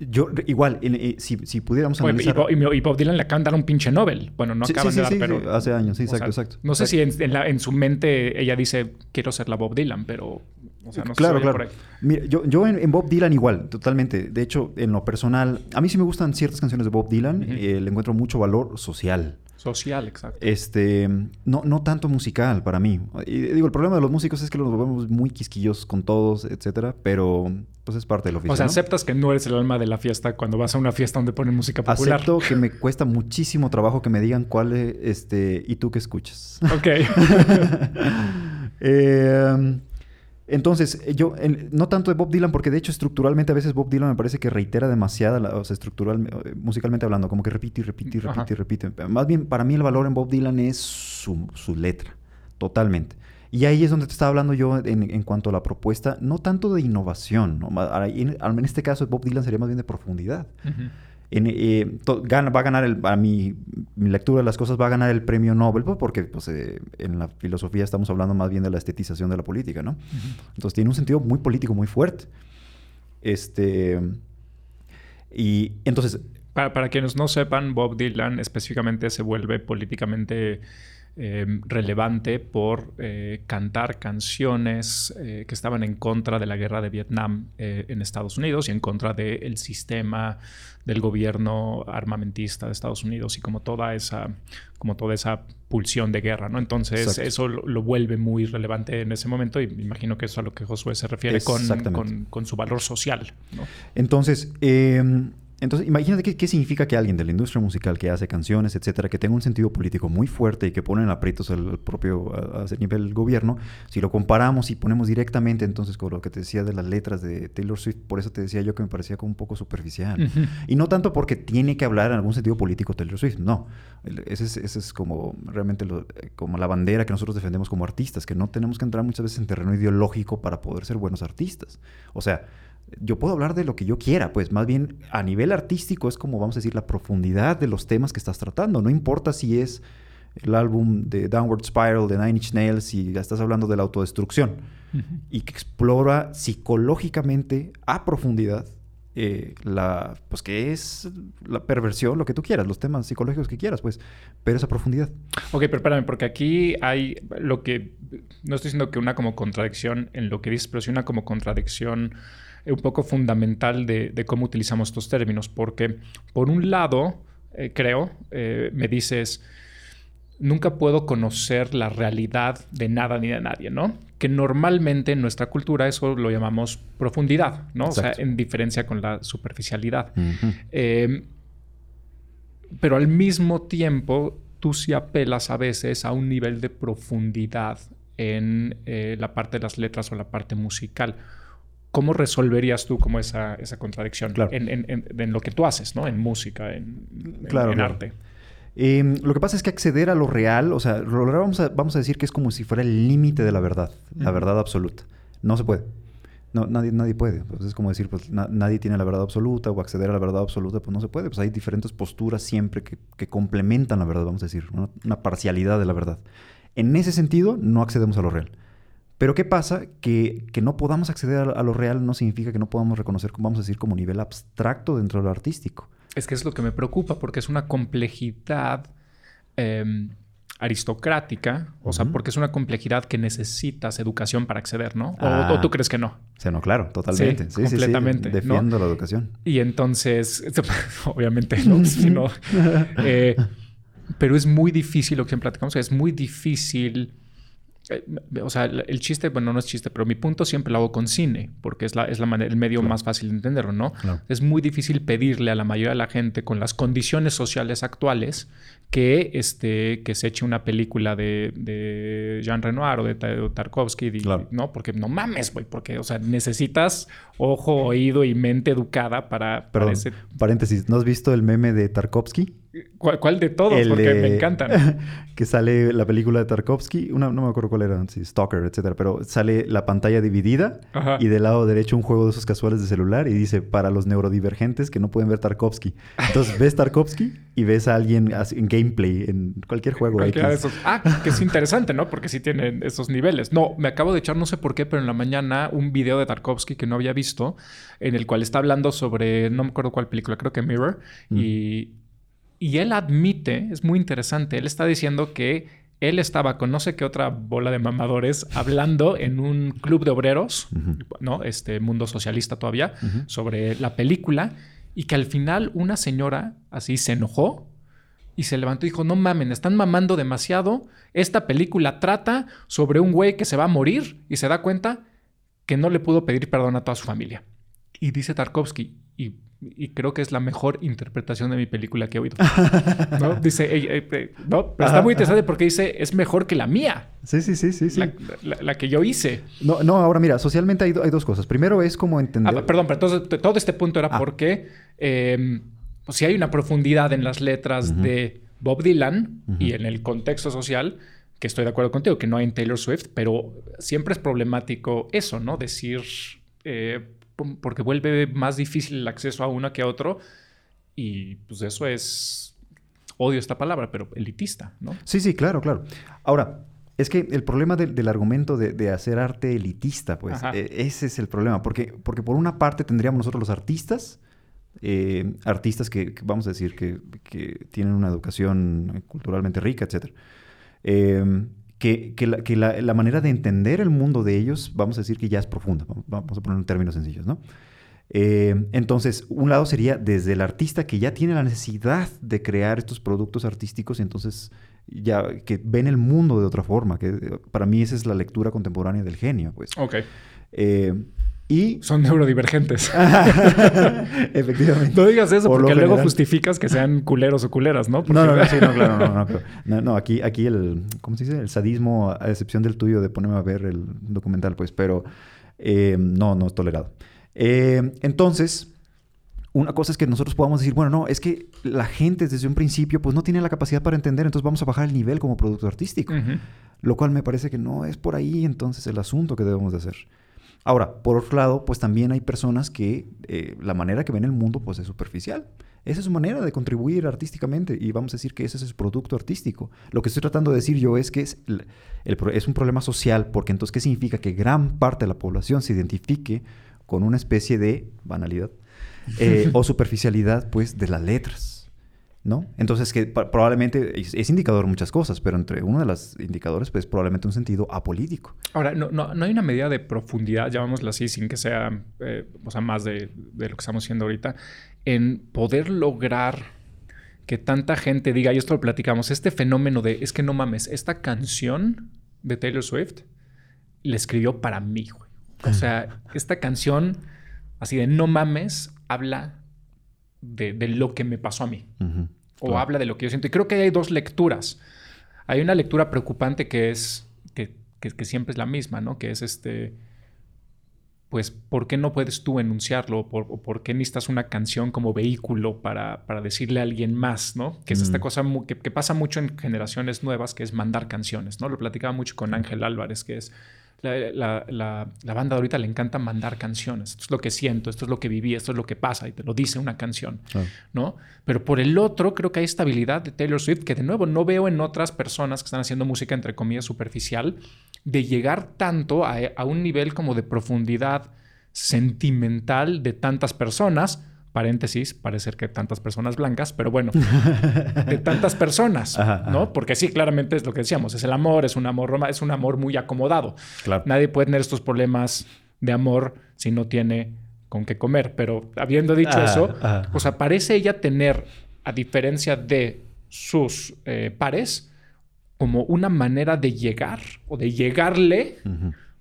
yo, igual, en- eh, si, si pudiéramos analizar... Y Bo- y Bob Dylan le acaban de dar un pinche Nobel. Bueno, no Sí, acaban sí, de dar, sí, pero... hace años, sí, o sea, exacto, exacto. No sé si Exacto. en, en la- en su mente ella dice, quiero ser la Bob Dylan, pero... O sea, no claro, oye por claro. ahí. Mira, yo, yo en, en Bob Dylan igual, totalmente. De hecho, en lo personal, a mí sí me gustan ciertas canciones de Bob Dylan. Eh, le encuentro mucho valor social. Social, exacto. Este, no, no tanto musical para mí. Y digo, el problema de los músicos es que los volvemos muy quisquillosos con todos, etcétera, pero pues es parte del oficio. O sea, ¿no? aceptas que no eres el alma de la fiesta cuando vas a una fiesta donde ponen música popular. Acepto que me cuesta muchísimo trabajo que me digan cuál es, este, y tú qué escuchas. Ok. Eh, entonces, eh, yo, en- no tanto de Bob Dylan, porque de hecho estructuralmente a veces Bob Dylan me parece que reitera demasiado, la- o sea, estructural, eh, musicalmente hablando, como que repite y repite y repite y repite. Más bien, para mí el valor en Bob Dylan es su, su letra, totalmente. Y ahí es donde te estaba hablando yo en, en cuanto a la propuesta, no tanto de innovación, ¿no? En, en este caso Bob Dylan sería más bien de profundidad. Ujú. En, eh, to- gana- va a ganar, el, a mi, mi lectura de las cosas, va a ganar el premio Nobel, pues, porque pues, eh, en la filosofía estamos hablando más bien de la estetización de la política, ¿no? Entonces tiene un sentido muy político, muy fuerte. Este. Y entonces, Para, para quienes no sepan, Bob Dylan específicamente se vuelve políticamente eh, relevante por eh, cantar canciones eh, que estaban en contra de la guerra de Vietnam eh, en Estados Unidos y en contra del sistema del gobierno armamentista de Estados Unidos y como toda esa, como toda esa pulsión de guerra, ¿no? Entonces Exacto. eso lo, lo vuelve muy relevante en ese momento y me imagino que eso es a lo que Josué se refiere con, con, con su valor social, ¿no? Entonces, eh, entonces imagínate qué, qué significa que alguien de la industria musical que hace canciones, etcétera, que tenga un sentido político muy fuerte y que pone en aprietos al, al propio a, a ese nivel gobierno, si lo comparamos y ponemos directamente entonces con lo que te decía de las letras de Taylor Swift, por eso te decía yo que me parecía como un poco superficial. Y no tanto porque tiene que hablar en algún sentido político Taylor Swift, no. Ese es, ese es como realmente lo- como la bandera que nosotros defendemos como artistas, que no tenemos que entrar muchas veces en terreno ideológico para poder ser buenos artistas. O sea, yo puedo hablar de lo que yo quiera, pues más bien a nivel artístico es como vamos a decir la profundidad de los temas que estás tratando. No importa si es el álbum de Downward Spiral de Nine Inch Nails y ya estás hablando de la autodestrucción y que explora psicológicamente a profundidad eh, la, pues que es la perversión, lo que tú quieras, los temas psicológicos que quieras, pues, pero esa profundidad. Ok, pero espérame, porque aquí hay lo que, no estoy diciendo que una como contradicción en lo que dices, pero sí una como contradicción un poco fundamental de, de cómo utilizamos estos términos, porque por un lado, eh, creo, eh, me dices, nunca puedo conocer la realidad de nada ni de nadie, ¿no? Que normalmente en nuestra cultura eso lo llamamos profundidad, ¿no? O sea, en diferencia con la superficialidad. Eh, pero al mismo tiempo, tú sí apelas a veces a un nivel de profundidad en eh, la parte de las letras o la parte musical. ¿Cómo resolverías tú como esa, esa contradicción Claro. en, en- en- en lo que tú haces, ¿no? En música, en, Claro, en claro. arte. Eh, lo que pasa es que acceder a lo real, o sea, lo real vamos a, vamos a decir que es como si fuera el límite de la verdad, la verdad absoluta. No se puede. No, nadie, nadie puede. Pues es como decir, pues na- nadie tiene la verdad absoluta o acceder a la verdad absoluta, pues no se puede. Pues hay diferentes posturas siempre que, que complementan la verdad, vamos a decir, una, una parcialidad de la verdad. En ese sentido, no accedemos a lo real. Pero ¿qué pasa? Que, que no podamos acceder a, a lo real no significa que no podamos reconocer, vamos a decir, como nivel abstracto dentro de lo artístico. Es que es lo que me preocupa porque es una complejidad eh, aristocrática, o sea, porque es una complejidad que necesitas educación para acceder, ¿no? O, Ah. o tú crees que no. O sea, no, claro, totalmente. Sí, sí, sí, completamente, ¿no? Defiendo la educación. Y entonces, obviamente, no, si no, eh, pero es muy difícil lo que platicamos, es muy difícil. Eh, o sea, el chiste, bueno, no es chiste, pero mi punto siempre lo hago con cine, porque es, la, es la manera, el medio más fácil de entenderlo, ¿no? Claro. Es muy difícil pedirle a la mayoría de la gente con las condiciones sociales actuales que, este, que se eche una película de, de Jean Renoir o de, o Tarkovsky, Claro. ¿no? Porque no mames, güey, porque, o sea, necesitas ojo, oído y mente educada para, para Perdón, ese- paréntesis, ¿no has visto el meme de Tarkovsky? ¿Cuál, cuál de todos? El porque de- me encantan. que sale la película de Tarkovsky, una, no me acuerdo cuál era, sí, Stalker, etcétera, pero sale la pantalla dividida Ajá. y del lado derecho un juego de esos casuales de celular y dice para los neurodivergentes que no pueden ver Tarkovsky. Entonces ves Tarkovsky y ves a alguien en gameplay en cualquier juego. De esos. Ah, que es interesante, ¿no? Porque sí tienen esos niveles. No, me acabo de echar, no sé por qué, pero en la mañana un video de Tarkovsky que no había visto, en el cual está hablando sobre, no me acuerdo cuál película, creo que Mirror, Mm. y, y él admite, es muy interesante, él está diciendo que él estaba con no sé qué otra bola de mamadores hablando en un club de obreros. ¿no? Este mundo socialista todavía, sobre la película y que al final una señora así se enojó y se levantó y dijo, no mamen, están mamando demasiado. Esta película trata sobre un güey que se va a morir y se da cuenta que no le pudo pedir perdón a toda su familia. Y dice Tarkovsky, y, y creo que es la mejor interpretación de mi película que he oído. ¿No? Dice, "Ey, ey, ey", no, pero está muy interesante porque dice, es mejor que la mía, Sí, sí, sí, sí, sí. la, la- la que yo hice. No, no, ahora mira, socialmente hay, hay dos cosas. Primero es como entender... Ah, perdón, pero entonces todo este punto era Ah. porque eh, pues, si hay una profundidad en las letras de Bob Dylan y en el contexto social, que estoy de acuerdo contigo, que no hay en Taylor Swift, pero siempre es problemático eso, ¿no? Decir, eh, porque vuelve más difícil el acceso a uno que a otro y pues eso es, odio esta palabra, pero elitista, ¿no? Sí, sí, claro, claro. Ahora, es que el problema del, del argumento de, de hacer arte elitista, pues, eh, ese es el problema. Porque, porque por una parte tendríamos nosotros los artistas, eh, artistas que, que vamos a decir que, que tienen una educación culturalmente rica, etc. que que, la, que la- la manera de entender el mundo de ellos, vamos a decir que ya es profunda. Vamos- a ponerlo en términos sencillos, ¿no? Eh, entonces, un lado sería desde el artista que ya tiene la necesidad de crear estos productos artísticos y entonces ya que ven el mundo de otra forma, que eh, para mí esa es la lectura contemporánea del genio, pues. Ok. Eh, y Son neurodivergentes. efectivamente. No digas eso Por porque luego general. justificas que sean culeros o culeras, ¿no? Porque- No, no, no, sí, no, claro, no, no, pero- no, no, aquí, aquí el, ¿cómo se dice? El sadismo, a excepción del tuyo de ponerme a ver el documental, pues, pero eh, no, no es tolerado. Eh, entonces, una cosa es que nosotros podamos decir, bueno, no, es que la gente desde un principio, pues, no tiene la capacidad para entender, entonces vamos a bajar el nivel como producto artístico, lo cual me parece que no es por ahí entonces el asunto que debemos de hacer. Ahora, por otro lado, pues también hay personas que eh, la manera que ven el mundo pues es superficial. Esa es su manera de contribuir artísticamente y vamos a decir que ese es su producto artístico. Lo que estoy tratando de decir yo es que es, el- el pro- es un problema social porque entonces, ¿qué significa? Que gran parte de la población se identifique con una especie de banalidad eh, o superficialidad pues de las letras. ¿No? Entonces, que probablemente es, es indicador muchas cosas, pero entre uno de los indicadores, pues probablemente un sentido apolítico. Ahora, no, no, no hay una medida de profundidad, llamémosla así, sin que sea, eh, o sea, más de, de lo que estamos haciendo ahorita, en poder lograr que tanta gente diga, y esto lo platicamos, este fenómeno de, es que no mames, esta canción de Taylor Swift la escribió para mí, güey. O sea, esta canción, así de no mames, habla de, de lo que me pasó a mí Ujú. O Claro. habla de lo que yo siento. Y creo que hay dos lecturas. Hay una lectura preocupante que es, que, que- que siempre es la misma, ¿no? Que es este, pues, ¿por qué no puedes tú enunciarlo? ¿O por, o por qué necesitas una canción como vehículo para, para decirle a alguien más, ¿no? Que es esta Mm. cosa que, que pasa mucho en generaciones nuevas, que es mandar canciones, ¿no? Lo platicaba mucho con Ángel Álvarez, que es... La, la- la- la banda de ahorita le encanta mandar canciones. Esto es lo que siento, esto es lo que viví, esto es lo que pasa y te lo dice una canción. Claro. ¿no? Pero por el otro, creo que hay estabilidad de Taylor Swift que de nuevo no veo en otras personas que están haciendo música entre comillas superficial, de llegar tanto a, a un nivel como de profundidad sentimental de tantas personas, paréntesis, parece que tantas personas blancas, pero bueno, de tantas personas, Ajá, ¿no? ajá. Porque sí, claramente es lo que decíamos, es el amor, es un amor es un amor muy acomodado. Claro. Nadie puede tener estos problemas de amor si no tiene con qué comer. Pero habiendo dicho Ah, eso, ah. o sea, parece ella tener, a diferencia de sus eh, pares, como una manera de llegar o de llegarle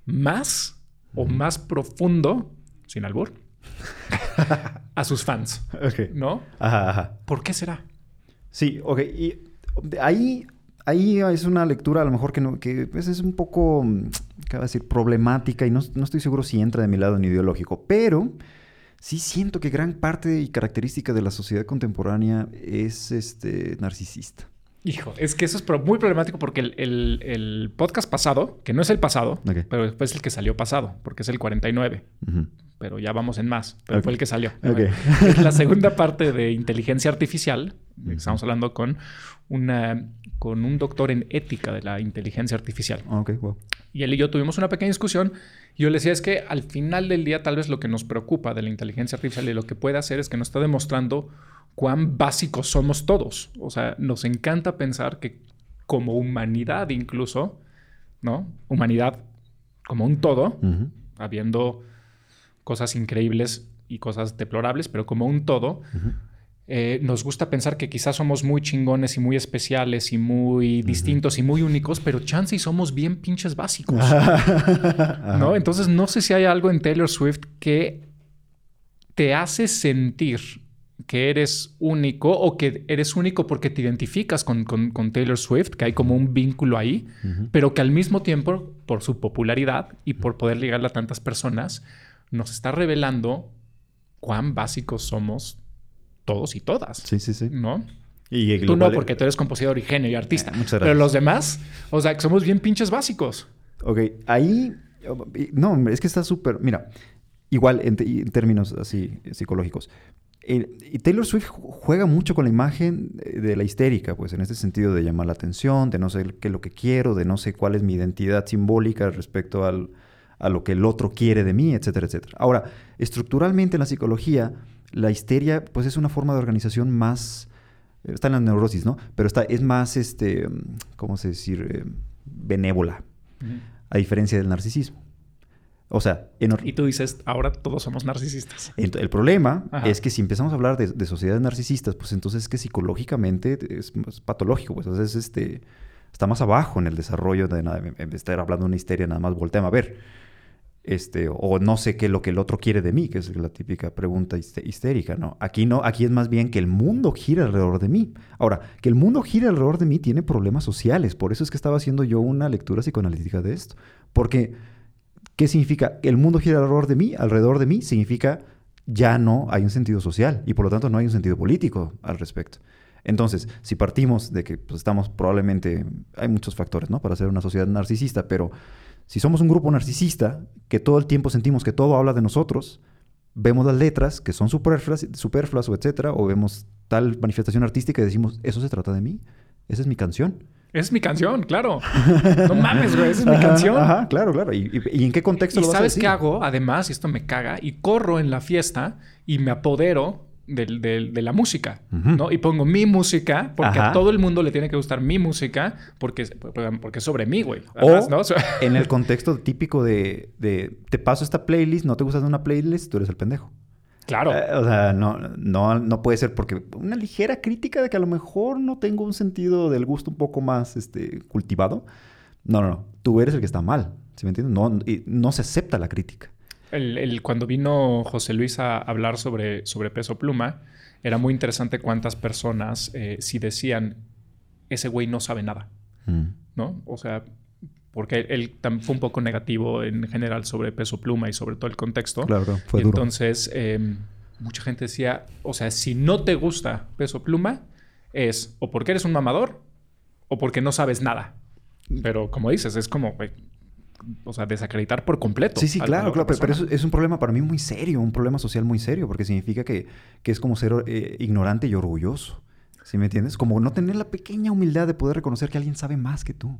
más o más profundo, sin albur, a sus fans. ¿no? Ajá, ajá. ¿Por qué será? Sí, ok. Y ahí, ahí es una lectura a lo mejor que, no, que pues, es un poco, mm, ¿qué va a decir? Problemática y no, no estoy seguro si entra de mi lado en ideológico, pero sí siento que gran parte y característica de la sociedad contemporánea es este, narcisista. Hijo, es que eso es muy problemático porque el, el- el podcast pasado, que no es el pasado, pero después es el que salió pasado, porque es el 49. Ujú. Pero ya vamos en más. Pero fue el que salió. Es la segunda parte de inteligencia artificial. Estamos hablando con, una, con un doctor en ética de la inteligencia artificial. Ah, Ok, wow. Y él y yo tuvimos una pequeña discusión. Y yo le decía, es que al final del día tal vez lo que nos preocupa de la inteligencia artificial y lo que puede hacer es que nos está demostrando cuán básicos somos todos. O sea, nos encanta pensar que como humanidad incluso, ¿no? Humanidad como un todo, habiendo cosas increíbles y cosas deplorables, pero como un todo, eh, nos gusta pensar que quizás somos muy chingones y muy especiales y muy distintos y muy únicos, pero chance y somos bien pinches básicos, ¿no? Entonces no sé si hay algo en Taylor Swift que te hace sentir que eres único o que eres único porque te identificas con, con- con Taylor Swift, que hay como un vínculo ahí, pero que al mismo tiempo, por su popularidad y por poder llegarle a tantas personas, nos está revelando cuán básicos somos todos y todas. Sí, sí, sí. ¿No? Y Tú no, porque tú eres compositor y genio y artista. Eh, muchas pero los demás, o sea, que somos bien pinches básicos. Ok, ahí... No, es que está súper... Mira, igual en, términos así psicológicos. Y Taylor Swift ju- juega mucho con la imagen de de la histérica, pues en este sentido de llamar la atención, de no sé qué es lo que quiero, de no sé cuál es mi identidad simbólica respecto al, a lo que el otro quiere de mí, etcétera, etcétera. Ahora, estructuralmente en la psicología, la histeria pues es una forma de organización más... eh, Está en la neurosis, ¿no? Pero está, es más, este, ¿cómo se decir? Eh, benévola a diferencia del narcisismo. O sea, en Y tú dices, ahora todos somos narcisistas. el, el problema Ajá. es que si empezamos a hablar de, de sociedades narcisistas, pues entonces es que psicológicamente es, patológico, pues entonces este, está más abajo en el desarrollo de, de estar hablando de una histeria, nada más voltean a ver. Este, o no sé qué es lo que el otro quiere de mí, que es la típica pregunta histérica, ¿no? Aquí no, aquí es más bien que el mundo gira alrededor de mí. Ahora, que el mundo gira alrededor de mí tiene problemas sociales, por eso es que estaba haciendo yo una lectura psicoanalítica de esto. Porque, ¿qué significa? El mundo gira alrededor de mí, alrededor de mí, significa ya no hay un sentido social y por lo tanto no hay un sentido político al respecto. Entonces, si partimos de que pues, estamos probablemente, hay muchos factores, ¿no? Para ser una sociedad narcisista, pero Si somos un grupo narcisista, que todo el tiempo sentimos que todo habla de nosotros, vemos las letras que son superfluas, superfluas o etcétera, o vemos tal manifestación artística y decimos, eso se trata de mí, esa es mi canción. Es mi canción, claro. No mames, güey, esa es mi Ajá, canción. Ajá, claro, claro. ¿Y, y- y en qué contexto ¿Y lo vas a sabes qué hago? Además, y esto me caga, y corro en la fiesta y me apodero del- de la música. ¿no? Y pongo mi música, porque Ajá. a todo el mundo le tiene que gustar mi música, porque, porque es sobre mí, güey. O en el contexto típico de, de, te paso esta playlist, no te gustas de una playlist, tú eres el pendejo. claro. Eh, o sea, no, no, no puede ser porque una ligera crítica de que a lo mejor no tengo un sentido del gusto un poco más este, cultivado. No, no, no. Tú eres el que está mal. ¿Sí me entiendes? No, y no se acepta la crítica. El, el- cuando vino José Luis a hablar sobre, sobre peso pluma, era muy interesante cuántas personas eh, sí decían, ese güey no sabe nada, ¿no? O sea, porque él fue un poco negativo en general sobre peso pluma y sobre todo el contexto. Claro. Fue Y duro. Entonces, eh, mucha gente decía, o sea, si no te gusta peso pluma, es o porque eres un mamador o porque no sabes nada. Pero como dices, es como, o sea, desacreditar por completo. Sí, sí, claro, claro. Pero, pero es un problema para mí muy serio, un problema social muy serio, porque significa que, que es como ser eh, ignorante y orgulloso. ¿Sí me entiendes? Como no tener la pequeña humildad de poder reconocer que alguien sabe más que tú.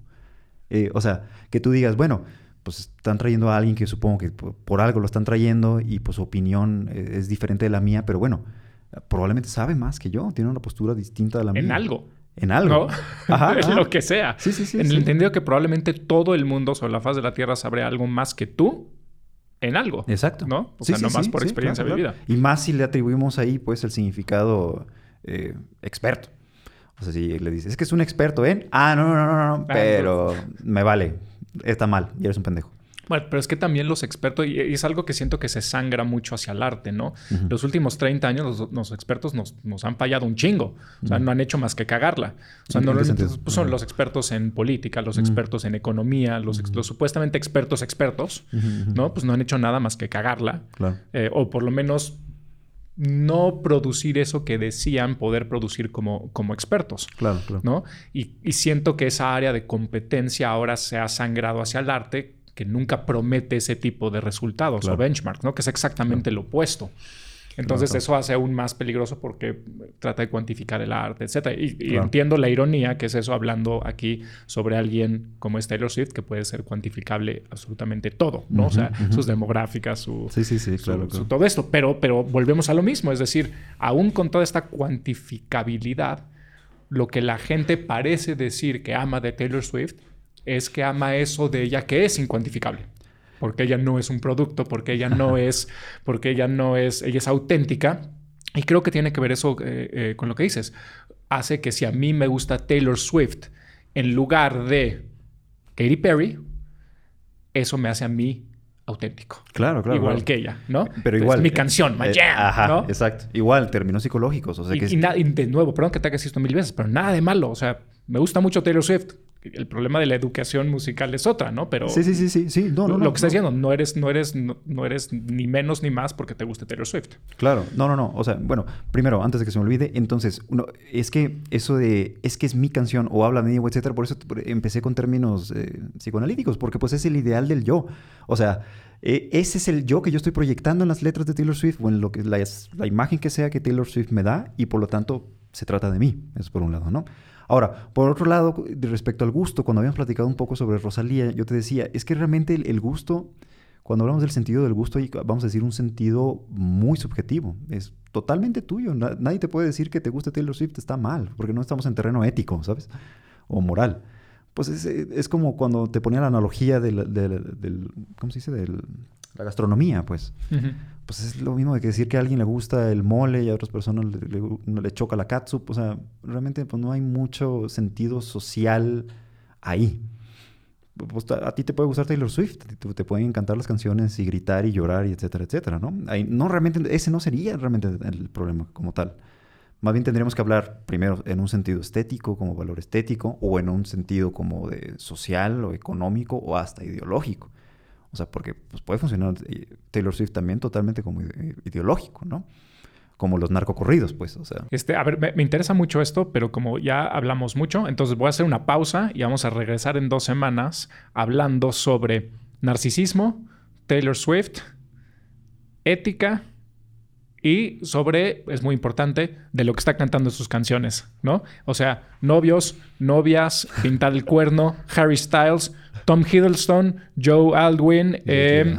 Eh, o sea, que tú digas, bueno, pues están trayendo a alguien que supongo que por, por algo lo están trayendo y pues su opinión eh, es diferente de la mía, pero bueno, probablemente sabe más que yo, tiene una postura distinta de la mía. En algo. En algo. ¿no? Ajá, en lo que sea. Sí, sí, sí, En sí. el entendido que probablemente todo el mundo sobre la faz de la Tierra sabrá algo más que tú en algo. Exacto. ¿No? O Sí, sea, sí, no más por experiencia claro, claro. vivida. Y más si le atribuimos ahí, pues, el significado eh, experto. O sea, si le dices, es que es un experto en... Ah, no, no, no, no, no, Ah, pero me vale. Está mal y eres un pendejo. Bueno, pero es que también los expertos, y es algo que siento que se sangra mucho hacia el arte, ¿no? Los últimos 30 años los, los expertos nos, nos han fallado un chingo. O sea, no han hecho más que cagarla. O sea, ¿En qué normalmente pues, son los expertos en política, los expertos en economía, los, los supuestamente expertos expertos. ¿no? Pues no han hecho nada más que cagarla. Claro. Eh, o por lo menos no producir eso que decían poder producir como, como expertos. Claro, claro. ¿no? Y, y siento que esa área de competencia ahora se ha sangrado hacia el arte que nunca promete ese tipo de resultados Claro. o benchmarks, ¿no? Que es exactamente lo opuesto. Entonces Claro. eso hace aún más peligroso porque trata de cuantificar el arte, etcétera. Y, entiendo la ironía que es eso hablando aquí sobre alguien como es Taylor Swift que puede ser cuantificable absolutamente todo, ¿no? o sea, sus demográficas, su, Sí, sí, sí, su- claro. su claro. todo esto. Pero, pero volvemos a lo mismo. Es decir, aún con toda esta cuantificabilidad, lo que la gente parece decir que ama de Taylor Swift es que ama eso de ella que es incuantificable. Porque ella no es un producto, porque ella no es, porque ella no es, ella es auténtica. Y creo que tiene que ver eso eh, eh, con lo que dices. Hace que si a mí me gusta Taylor Swift en lugar de Katy Perry, eso me hace a mí auténtico. Claro, claro. igual claro. que ella, ¿no? Pero Es igual. mi canción, my eh, jam, Ajá, ¿no? exacto. Igual, términos psicológicos. O sea, y, que y de nuevo, perdón que te hagas esto mil veces, pero nada de malo. O sea, me gusta mucho Taylor Swift. El problema de la educación musical es otra, ¿no? Pero Sí, sí, sí, sí. sí. No, no, lo no, que estás diciendo, no eres, no, eres, no, no eres ni menos ni más porque te guste Taylor Swift. Claro, no, no, no. O sea, bueno, primero, antes de que se me olvide, entonces, uno, es que eso de, es que es mi canción o habla de mí, etcétera, por eso empecé con términos eh, psicoanalíticos, porque pues es el ideal del yo. O sea, eh, ese es el yo que yo estoy proyectando en las letras de Taylor Swift o en lo que la, la imagen que sea que Taylor Swift me da y por lo tanto se trata de mí. Eso por un lado, ¿no? Ahora, por otro lado, respecto al gusto, cuando habíamos platicado un poco sobre Rosalía, yo te decía, es que realmente el, gusto, cuando hablamos del sentido del gusto, vamos a decir un sentido muy subjetivo. Es totalmente tuyo. Na- nadie te puede decir que te gusta Taylor Swift, está mal, porque no estamos en terreno ético, ¿sabes? O moral. Pues es, es como cuando te ponía la analogía del, del- del- ¿cómo se dice? De la gastronomía, pues. Pues es lo mismo de que decir que a alguien le gusta el mole y a otras personas le, le- le choca la catsup. O sea, realmente pues, no hay mucho sentido social ahí. Pues, a, a ti te puede gustar Taylor Swift, te, te pueden encantar las canciones y gritar y llorar y etcétera, etcétera, ¿no? Ahí, no realmente, ese no sería realmente el problema como tal. Más bien tendríamos que hablar primero en un sentido estético, como valor estético, o en un sentido como de social o económico o hasta ideológico. O sea, porque pues, puede funcionar eh, Taylor Swift también totalmente como ide- ideológico, ¿no? como los narcocorridos, pues, o sea. Este, a ver, me, me interesa mucho esto, pero como ya hablamos mucho, entonces voy a hacer una pausa y vamos a regresar en dos semanas hablando sobre narcisismo, Taylor Swift, ética y sobre, es muy importante, de lo que está cantando en sus canciones, ¿no? O sea, novios, novias, pintar el cuerno, Harry Styles, Tom Hiddleston, Joe Aldwin, Jake eh,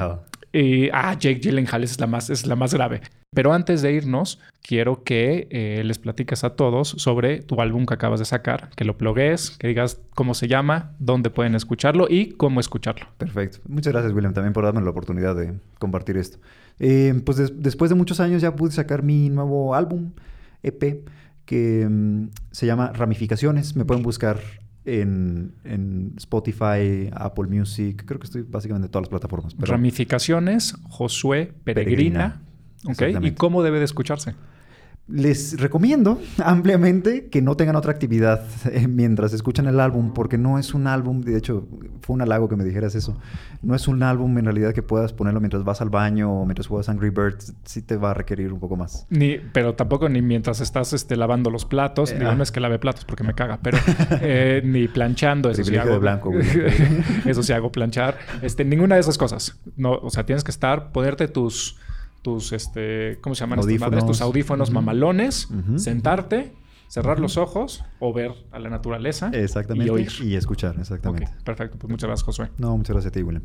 y, ah, Jake Gyllenhaal esa es la más, es la más grave. Pero antes de irnos, quiero que eh, les platiques a todos sobre tu álbum que acabas de sacar, que lo plugues, que digas cómo se llama, dónde pueden escucharlo y cómo escucharlo. Perfecto. Muchas gracias, William, también por darme la oportunidad de compartir esto. Eh, pues des- después de muchos años ya pude sacar mi nuevo álbum, EP, que mm, se llama Ramificaciones. Me pueden buscar en, en Spotify, Apple Music. Creo que estoy básicamente en todas las plataformas. pero- Ramificaciones, Josué Peregrina. Peregrina. Ok, ¿Y cómo debe de escucharse? Les recomiendo ampliamente que no tengan otra actividad eh, mientras escuchan el álbum, porque no es un álbum, de hecho, fue un halago que me dijeras eso. No es un álbum en realidad que puedas ponerlo mientras vas al baño o mientras juegas Angry Birds, sí te va a requerir un poco más. Ni, pero tampoco ni mientras estás este, lavando los platos. Eh, Digo, ah. no es que lave platos porque me caga, pero eh, ni planchando. Eso sí hago. de blanco, eso sí hago planchar. Este, ninguna de esas cosas. No, o sea, tienes que estar, ponerte tus, tus, este, ¿cómo se llaman estas madres? Tus Audífonos. audífonos mamalones, sentarte, cerrar los ojos o ver a la naturaleza. Exactamente. Y oír. Y escuchar, exactamente. Perfecto. Pues muchas gracias, Josué. No, muchas gracias a ti, William.